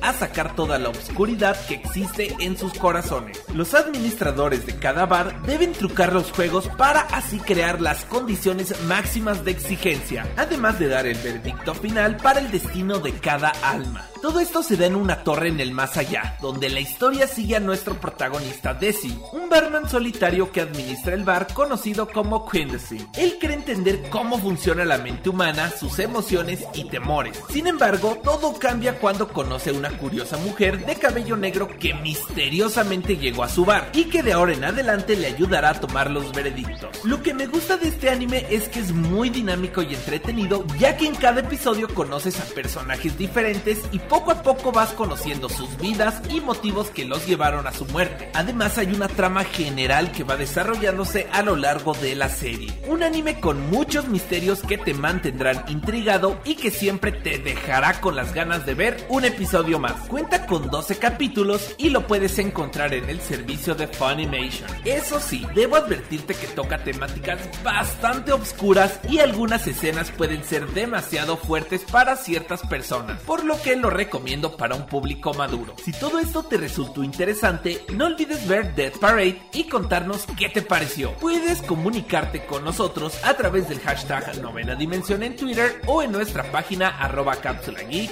a sacar toda la oscuridad que existe en sus corazones. Los administradores de cada bar deben trucar los juegos para así crear las condiciones máximas de exigencia, además de dar el veredicto final para el destino de cada alma. Todo esto se da en una torre en el más allá, donde la historia sigue a nuestro protagonista Desi, un barman solitario que administra el bar conocido como Quindesy. Él cree entender cómo funciona la mente humana, sus emociones y temores. Sin embargo, todo cambia cuando conoce a una curiosa mujer de cabello negro que misteriosamente llegó a su bar y que de ahora en adelante le ayudará a tomar los veredictos. Lo que me gusta de este anime es que es muy dinámico y entretenido, ya que en cada episodio conoces a personajes diferentes y poco a poco vas conociendo sus vidas y motivos que los llevaron a su muerte. Además hay una trama general que va desarrollándose a lo largo de la serie. Un anime con muchos misterios que te mantendrán intrigado y que siempre te dejará con las ganas de ver un episodio más. Cuenta con 12 capítulos y lo puedes encontrar en el servicio de Funimation. Eso sí, debo advertirte que toca temáticas bastante obscuras y algunas escenas pueden ser demasiado fuertes para ciertas personas, por lo que lo recomiendo para un público maduro. Si todo esto te resultó interesante, no olvides ver Dead Parade y contarnos qué te pareció. Puedes comunicarte con nosotros a través del hashtag novena dimensión en Twitter o en nuestra página arroba cápsula geek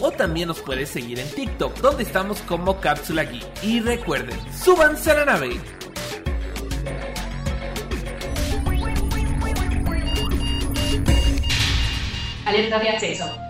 o también nos puedes seguir en TikTok donde estamos como cápsula geek y recuerden, súbanse a la nave. Alerta de acceso.